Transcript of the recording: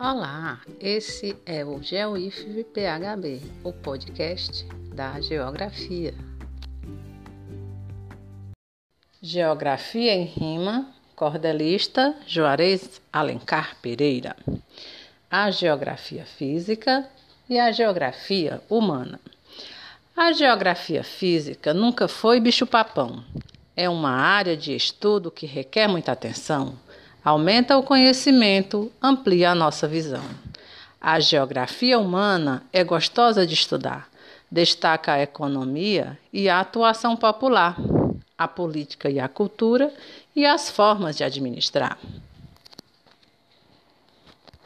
Olá, esse é o GeoIF PHB, o podcast da Geografia. Geografia em Rima, cordelista Juarez Alencar Pereira. A Geografia Física e a Geografia Humana. A Geografia Física nunca foi bicho-papão. É uma área de estudo que requer muita atenção Aumenta o conhecimento, amplia a nossa visão. A geografia humana é gostosa de estudar. Destaca a economia e a atuação popular, a política e a cultura e as formas de administrar.